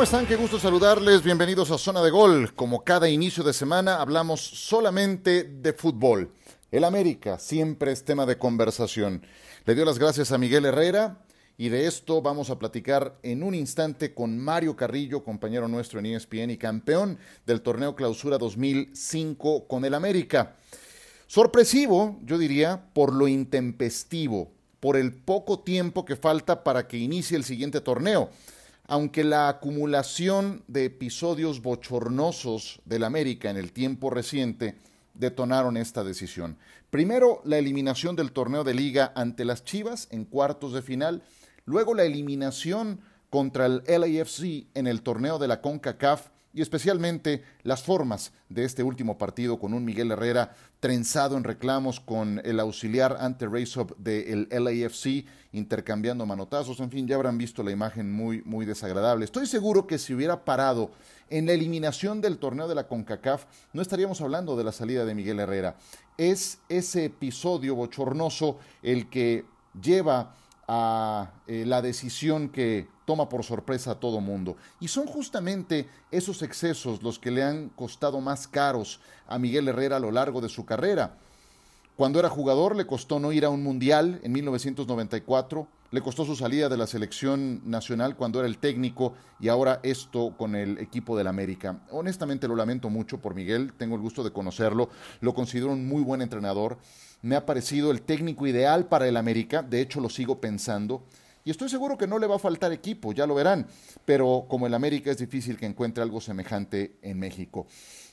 ¿Cómo están? Qué gusto saludarles. Bienvenidos a Zona de Gol. Como cada inicio de semana hablamos solamente de fútbol. El América siempre es tema de conversación. Le dio las gracias a Miguel Herrera y de esto vamos a platicar en un instante con Mario Carrillo, compañero nuestro en ESPN y campeón del torneo Clausura 2005 con el América. Sorpresivo, yo diría, por lo intempestivo, por el poco tiempo que falta para que inicie el siguiente torneo aunque la acumulación de episodios bochornosos del América en el tiempo reciente detonaron esta decisión. Primero, la eliminación del torneo de liga ante las Chivas en cuartos de final, luego la eliminación contra el LAFC en el torneo de la CONCACAF y especialmente las formas de este último partido con un Miguel Herrera trenzado en reclamos con el auxiliar ante Raysop del LAFC intercambiando manotazos, en fin, ya habrán visto la imagen muy muy desagradable. Estoy seguro que si hubiera parado en la eliminación del torneo de la CONCACAF, no estaríamos hablando de la salida de Miguel Herrera. Es ese episodio bochornoso el que lleva a eh, la decisión que toma por sorpresa a todo mundo. Y son justamente esos excesos los que le han costado más caros a Miguel Herrera a lo largo de su carrera. Cuando era jugador le costó no ir a un mundial en 1994, le costó su salida de la selección nacional cuando era el técnico y ahora esto con el equipo del América. Honestamente lo lamento mucho por Miguel, tengo el gusto de conocerlo, lo considero un muy buen entrenador, me ha parecido el técnico ideal para el América, de hecho lo sigo pensando. Y estoy seguro que no le va a faltar equipo, ya lo verán, pero como el América es difícil que encuentre algo semejante en México.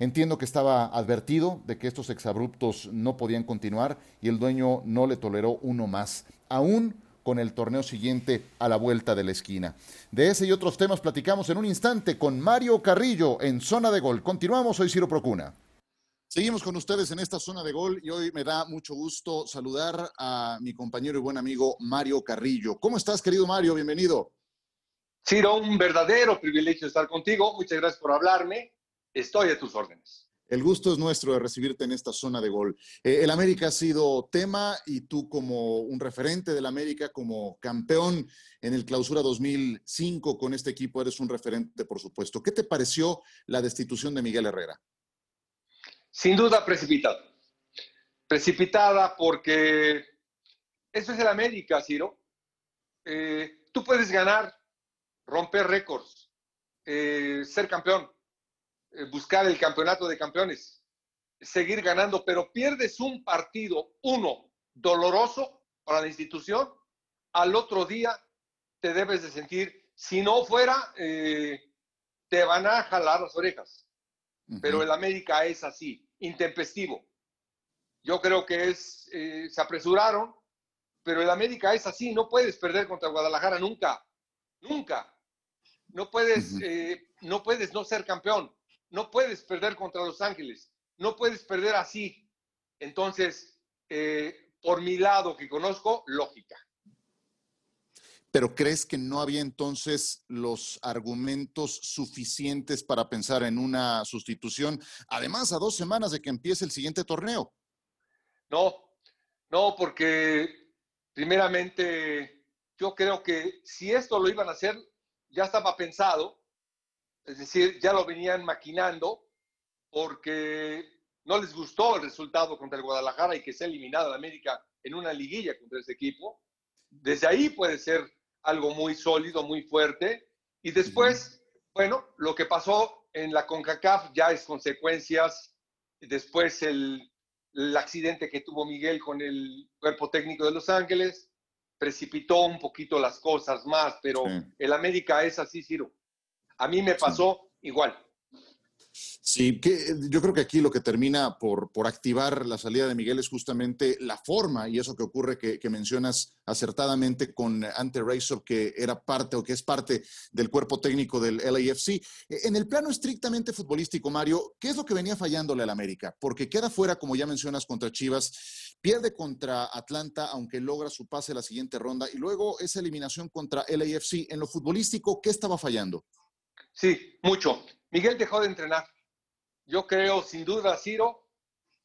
Entiendo que estaba advertido de que estos exabruptos no podían continuar y el dueño no le toleró uno más, aún con el torneo siguiente a la vuelta de la esquina. De ese y otros temas platicamos en un instante con Mario Carrillo en Zona de Gol. Continuamos, soy Ciro Procuna. Seguimos con ustedes en esta zona de gol y hoy me da mucho gusto saludar a mi compañero y buen amigo Mario Carrillo. ¿Cómo estás, querido Mario? Bienvenido. Ciro, un verdadero privilegio estar contigo. Muchas gracias por hablarme. Estoy a tus órdenes. El gusto es nuestro de recibirte en esta zona de gol. Eh, el América ha sido tema y tú como un referente del América, como campeón en el Clausura 2005 con este equipo, eres un referente, por supuesto. ¿Qué te pareció la destitución de Miguel Herrera? Sin duda precipitada. Precipitada porque eso es el América, Ciro. Eh, tú puedes ganar, romper récords, eh, ser campeón, buscar el campeonato de campeones, seguir ganando, pero pierdes un partido, uno, doloroso para la institución, al otro día te debes de sentir, si no fuera, te van a jalar las orejas pero el América es así, intempestivo. Yo creo que es, eh, se apresuraron, pero el América es así, no puedes perder contra Guadalajara nunca, nunca. No puedes, eh, no puedes no ser campeón, no puedes perder contra Los Ángeles, no puedes perder así. Entonces, eh, por mi lado que conozco, lógica pero ¿crees que no había entonces los argumentos suficientes para pensar en una sustitución, además a dos semanas de que empiece el siguiente torneo? No, no, porque primeramente yo creo que si esto lo iban a hacer, ya estaba pensado, es decir, ya lo venían maquinando, porque no les gustó el resultado contra el Guadalajara y que se ha eliminado la América en una liguilla contra ese equipo. Desde ahí puede ser algo muy sólido, muy fuerte. Y después, bueno, lo que pasó en la CONCACAF ya es consecuencias. Después el, accidente que tuvo Miguel con el cuerpo técnico de Los Ángeles precipitó un poquito las cosas más, pero el América es así, Ciro. A mí me pasó igual. Sí, que yo creo que aquí lo que termina por, por activar la salida de Miguel es justamente la forma y eso que ocurre que, mencionas acertadamente con Ante Razor, que era parte o que es parte del cuerpo técnico del LAFC. E, en el plano estrictamente futbolístico, Mario, ¿qué es lo que venía fallándole al América? Porque queda fuera, como ya mencionas, contra Chivas, pierde contra Atlanta, aunque logra su pase a la siguiente ronda, y luego esa eliminación contra LAFC. En lo futbolístico, ¿qué estaba fallando? Sí, mucho. Miguel dejó de entrenar. Yo creo, sin duda, Ciro,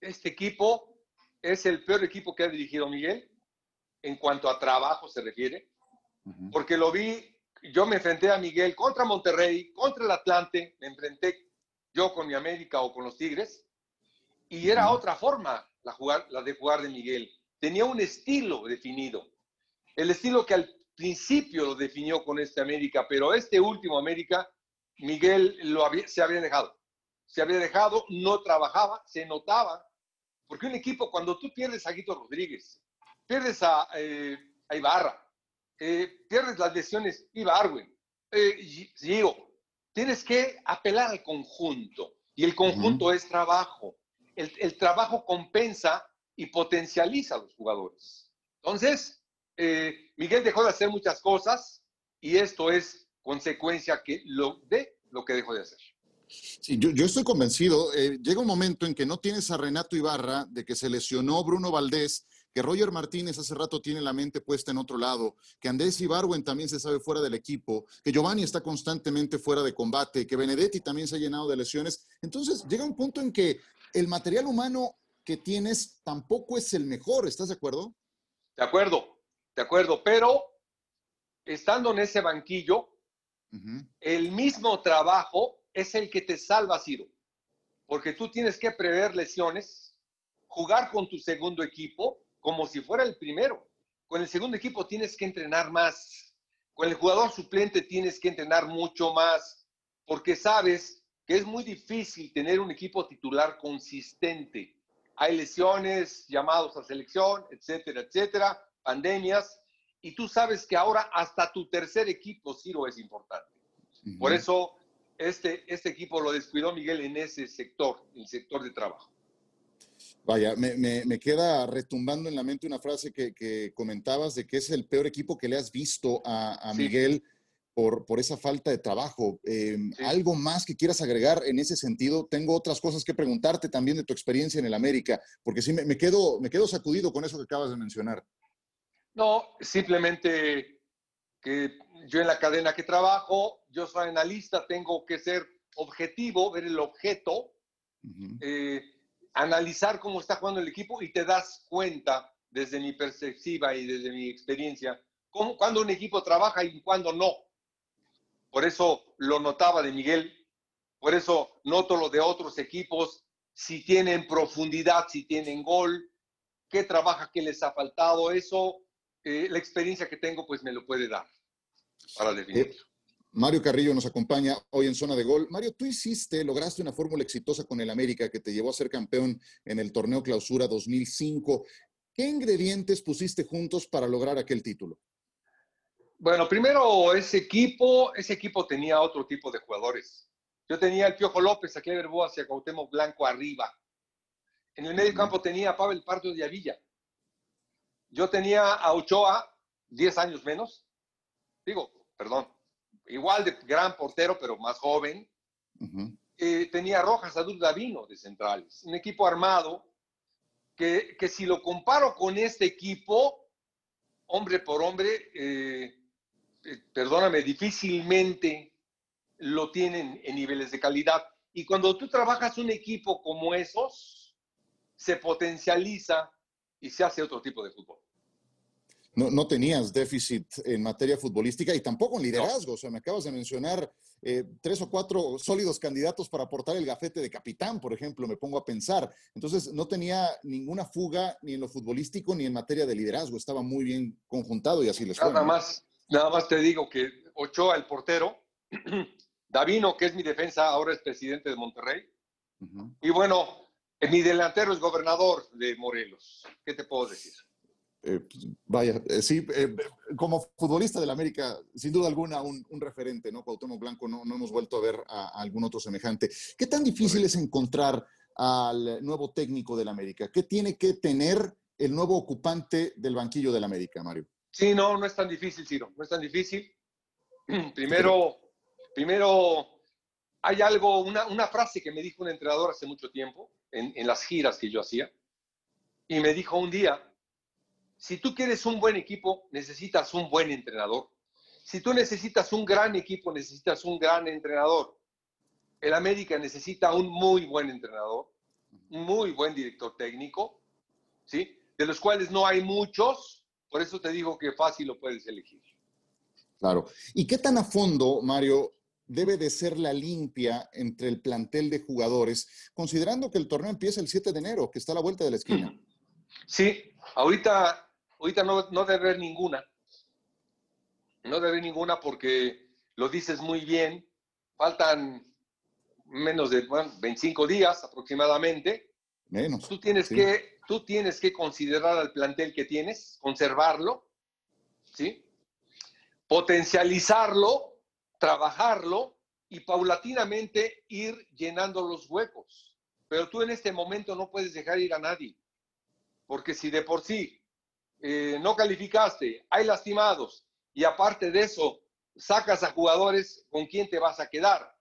este equipo es el peor equipo que ha dirigido Miguel en cuanto a trabajo se refiere, porque lo vi, yo me enfrenté a Miguel contra Monterrey, contra el Atlante, me enfrenté yo con mi América o con los Tigres, y era otra forma la, jugar, la de jugar de Miguel. Tenía un estilo definido. El estilo que al principio lo definió con este América, pero este último América, Miguel lo se había dejado. Se había dejado, no trabajaba, se notaba. Porque un equipo, cuando tú pierdes a Guito Rodríguez, pierdes a, eh, Ibarra, eh, pierdes las lesiones, Ibarwen, eh, tienes que apelar al conjunto. Y el conjunto es trabajo el, trabajo compensa y potencializa a los jugadores. Entonces, eh, Miguel dejó de hacer muchas cosas y esto es consecuencia que lo, de lo que dejó de hacer. Sí, yo, estoy convencido. Eh, llega un momento en que no tienes a Renato Ibarra, de que se lesionó Bruno Valdés, que Roger Martínez hace rato tiene la mente puesta en otro lado, que Andrés Ibarwen también se sabe fuera del equipo, que Giovanni está constantemente fuera de combate, que Benedetti también se ha llenado de lesiones. Entonces llega un punto en que el material humano que tienes tampoco es el mejor, ¿estás de acuerdo? De acuerdo, de acuerdo, pero estando en ese banquillo, el mismo trabajo es el que te salva, Ciro, porque tú tienes que prever lesiones, jugar con tu segundo equipo como si fuera el primero. Con el segundo equipo tienes que entrenar más, con el jugador suplente tienes que entrenar mucho más, porque sabes que es muy difícil tener un equipo titular consistente. Hay lesiones, llamados a selección, etcétera, etcétera, pandemias, y tú sabes que ahora hasta tu tercer equipo, Ciro, es importante. Por eso este, este equipo lo descuidó Miguel en ese sector, el sector de trabajo. Vaya, me, queda retumbando en la mente una frase que, comentabas de que es el peor equipo que le has visto a, Miguel por, esa falta de trabajo. Em, ¿Algo más que quieras agregar en ese sentido? Tengo otras cosas que preguntarte también de tu experiencia en el América, porque sí me, quedo, me quedo sacudido con eso que acabas de mencionar. No, simplemente que yo en la cadena que trabajo, yo soy analista, tengo que ser objetivo, ver el objeto, eh, analizar cómo está jugando el equipo y te das cuenta desde mi perspectiva y desde mi experiencia, cómo, cuando un equipo trabaja y cuando no. Por eso lo notaba de Miguel, por eso noto lo de otros equipos, si tienen profundidad, si tienen gol, qué trabaja, qué les ha faltado, eso, eh, la experiencia que tengo, pues me lo puede dar para definirlo. Eh, Mario Carrillo nos acompaña hoy en Zona de Gol. Mario, tú hiciste, lograste una fórmula exitosa con el América que te llevó a ser campeón en el torneo Clausura 2005. ¿Qué ingredientes pusiste juntos para lograr aquel título? Bueno, primero ese equipo, ese equipo tenía otro tipo de jugadores. Yo tenía el Piojo López, a Clever Boas y a Cuauhtémoc Blanco arriba. En el medio campo tenía a Pavel Pardo de Avilla. Yo tenía a Ochoa, 10 años menos. Digo, perdón, igual de gran portero, pero más joven. Eh, tenía a Rojas, a Dul Davino de centrales. Un equipo armado que, que, si lo comparo con este equipo, hombre por hombre, eh, eh, perdóname, difícilmente lo tienen en niveles de calidad. Y cuando tú trabajas un equipo como esos, se potencializa y se hace otro tipo de fútbol. No, no tenías déficit en materia futbolística y tampoco en liderazgo. O sea, me acabas de mencionar eh, tres o cuatro sólidos candidatos para aportar el gafete de capitán, por ejemplo, me pongo a pensar. Entonces, no tenía ninguna fuga ni en lo futbolístico ni en materia de liderazgo. Estaba muy bien conjuntado y así les fue. Nada más, Nada más te digo que Ochoa, el portero, Davino, que es mi defensa, ahora es presidente de Monterrey. Y bueno, mi delantero es gobernador de Morelos. ¿Qué te puedo decir? Eh, pues, vaya, eh, sí, eh, como futbolista del América, sin duda alguna, un, referente, ¿no? Cuauhtémoc Blanco, no, no, hemos vuelto a ver a, algún otro semejante. ¿Qué tan difícil es encontrar al nuevo técnico del América? ¿Qué tiene que tener el nuevo ocupante del banquillo del América, Mario? Sí, no, no es tan difícil, Ciro, no es tan difícil. Primero, primero hay algo, una, una, frase que me dijo un entrenador hace mucho tiempo, en, en las giras que yo hacía, y me dijo un día, si tú quieres un buen equipo, necesitas un buen entrenador. Si tú necesitas un gran equipo, necesitas un gran entrenador. El América necesita un muy buen entrenador, un muy buen director técnico, ¿sí? De los cuales no hay muchos, por eso te digo que fácil lo puedes elegir. Claro. ¿Y qué tan a fondo, Mario, debe de ser la limpia entre el plantel de jugadores, considerando que el torneo empieza el 7 de enero, que está a la vuelta de la esquina? Sí, ahorita, ahorita no, no debe haber ninguna. No debe haber ninguna porque lo dices muy bien. Faltan menos de 25 días aproximadamente. Menos. Tú tienes, que, tú tienes que considerar al plantel que tienes, conservarlo, ¿sí? potencializarlo, trabajarlo y paulatinamente ir llenando los huecos. Pero tú en este momento no puedes dejar ir a nadie, porque si de por sí eh, no calificaste, hay lastimados y aparte de eso sacas a jugadores con quién te vas a quedar,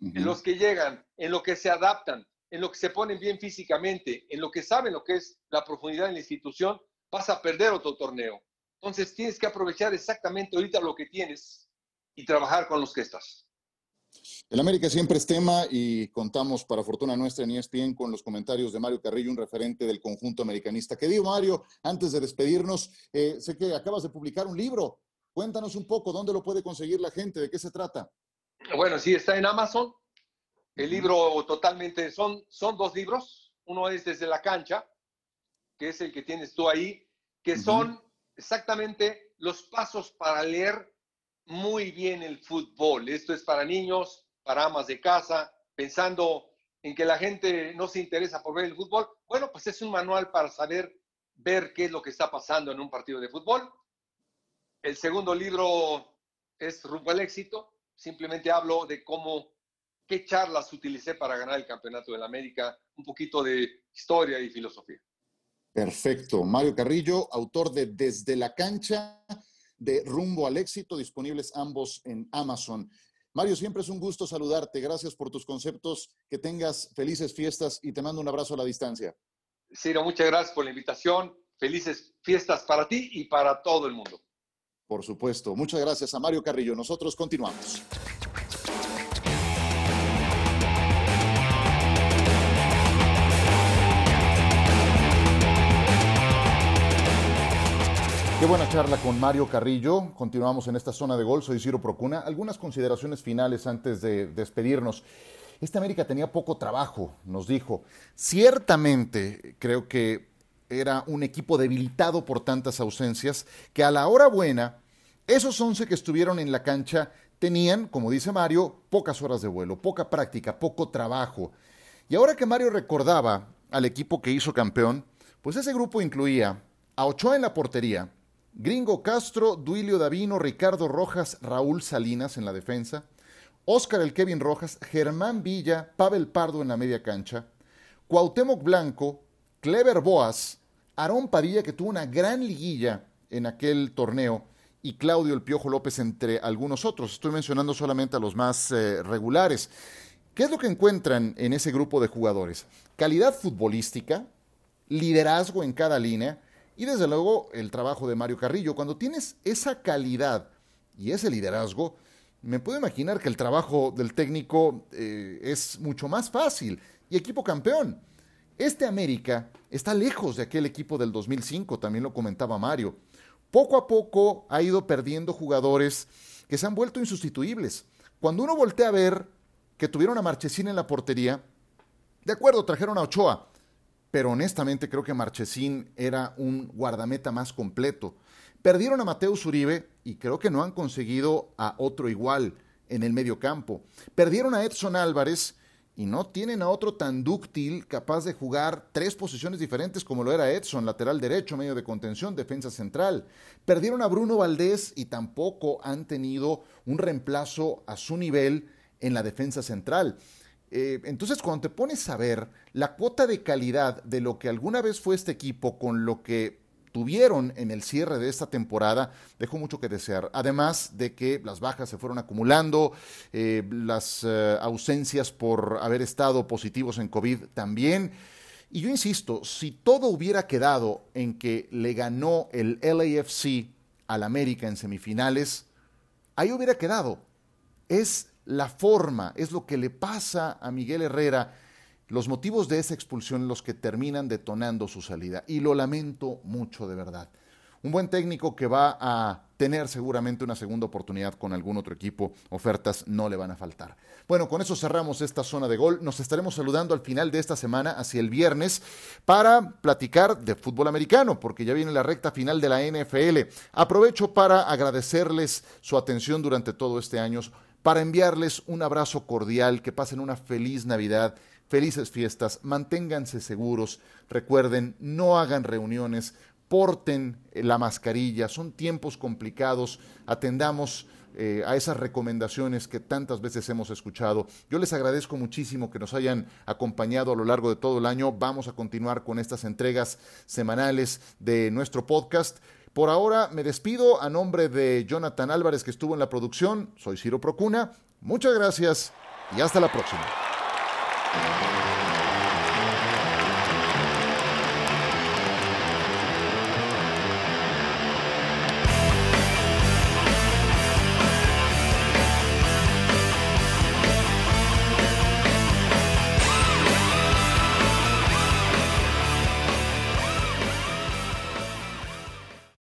en los que llegan, en lo que se adaptan, en lo que se ponen bien físicamente, en lo que saben lo que es la profundidad en la institución, vas a perder otro torneo. Entonces tienes que aprovechar exactamente ahorita lo que tienes y trabajar con los que estás. El América siempre es tema y contamos, para fortuna nuestra, en ESPN con los comentarios de Mario Carrillo, un referente del conjunto americanista. ¿Qué digo, Mario? Antes de despedirnos, eh, sé que acabas de publicar un libro. Cuéntanos un poco, ¿dónde lo puede conseguir la gente? ¿De qué se trata? Bueno, sí, está en Amazon. El libro totalmente, son, son dos libros. Uno es Desde la cancha, que es el que tienes tú ahí, que son exactamente los pasos para leer muy bien el fútbol. Esto es para niños, para amas de casa, pensando en que la gente no se interesa por ver el fútbol. Bueno, pues es un manual para saber ver qué es lo que está pasando en un partido de fútbol. El segundo libro es Rumbo al éxito. Simplemente hablo de cómo, qué charlas utilicé para ganar el campeonato de la América, un poquito de historia y filosofía. Perfecto. Mario Carrillo, autor de Desde la cancha, de Rumbo al éxito, disponibles ambos en Amazon. Mario, siempre es un gusto saludarte. Gracias por tus conceptos. Que tengas felices fiestas y te mando un abrazo a la distancia. Ciro, muchas gracias por la invitación. Felices fiestas para ti y para todo el mundo. Por supuesto. Muchas gracias a Mario Carrillo. Nosotros continuamos. Qué buena charla con Mario Carrillo. Continuamos en esta zona de gol. Soy Ciro Procuna. Algunas consideraciones finales antes de despedirnos. Esta América tenía poco trabajo, nos dijo. Ciertamente creo que era un equipo debilitado por tantas ausencias que a la hora buena, esos 11 que estuvieron en la cancha tenían, como dice Mario, pocas horas de vuelo, poca práctica, poco trabajo. Y ahora que Mario recordaba al equipo que hizo campeón, pues ese grupo incluía a Ochoa en la portería, Gringo Castro, Duilio Davino, Ricardo Rojas, Raúl Salinas en la defensa, Óscar el Kevin Rojas, Germán Villa, Pavel Pardo en la media cancha, Cuauhtémoc Blanco, Clever Boas, Aarón Padilla que tuvo una gran liguilla en aquel torneo y Claudio El Piojo López entre algunos otros. Estoy mencionando solamente a los más eh, regulares. ¿Qué es lo que encuentran en ese grupo de jugadores? Calidad futbolística, liderazgo en cada línea, y desde luego el trabajo de Mario Carrillo. Cuando tienes esa calidad y ese liderazgo, me puedo imaginar que el trabajo del técnico eh, es mucho más fácil. Y equipo campeón. Este América está lejos de aquel equipo del 2005, también lo comentaba Mario. Poco a poco ha ido perdiendo jugadores que se han vuelto insustituibles. Cuando uno voltea a ver que tuvieron a Marchesín en la portería, de acuerdo, trajeron a Ochoa, pero honestamente creo que Marchesín era un guardameta más completo. Perdieron a Mateus Uribe y creo que no han conseguido a otro igual en el medio campo. Perdieron a Edson Álvarez y no tienen a otro tan dúctil capaz de jugar tres posiciones diferentes como lo era Edson, lateral derecho, medio de contención, defensa central. Perdieron a Bruno Valdés y tampoco han tenido un reemplazo a su nivel en la defensa central. Eh, entonces, cuando te pones a ver la cuota de calidad de lo que alguna vez fue este equipo con lo que tuvieron en el cierre de esta temporada dejó mucho que desear. Además de que las bajas se fueron acumulando, eh, las eh, ausencias por haber estado positivos en COVID también. Y yo insisto, si todo hubiera quedado en que le ganó el LAFC al América en semifinales, ahí hubiera quedado. Es la forma, es lo que le pasa a Miguel Herrera, los motivos de esa expulsión los que terminan detonando su salida. Y lo lamento mucho, de verdad. Un buen técnico que va a tener seguramente una segunda oportunidad con algún otro equipo. Ofertas no le van a faltar. Bueno, con eso cerramos esta zona de gol. Nos estaremos saludando al final de esta semana, hacia el viernes, para platicar de fútbol americano, porque ya viene la recta final de la NFL. Aprovecho para agradecerles su atención durante todo este año, para enviarles un abrazo cordial, que pasen una feliz Navidad felices fiestas, manténganse seguros, recuerden, no hagan reuniones, porten la mascarilla, son tiempos complicados, atendamos eh, a esas recomendaciones que tantas veces hemos escuchado. Yo les agradezco muchísimo que nos hayan acompañado a lo largo de todo el año. Vamos a continuar con estas entregas semanales de nuestro podcast. Por ahora me despido a nombre de Jonathan Álvarez que estuvo en la producción. Soy Ciro Procuna. Muchas gracias y hasta la próxima.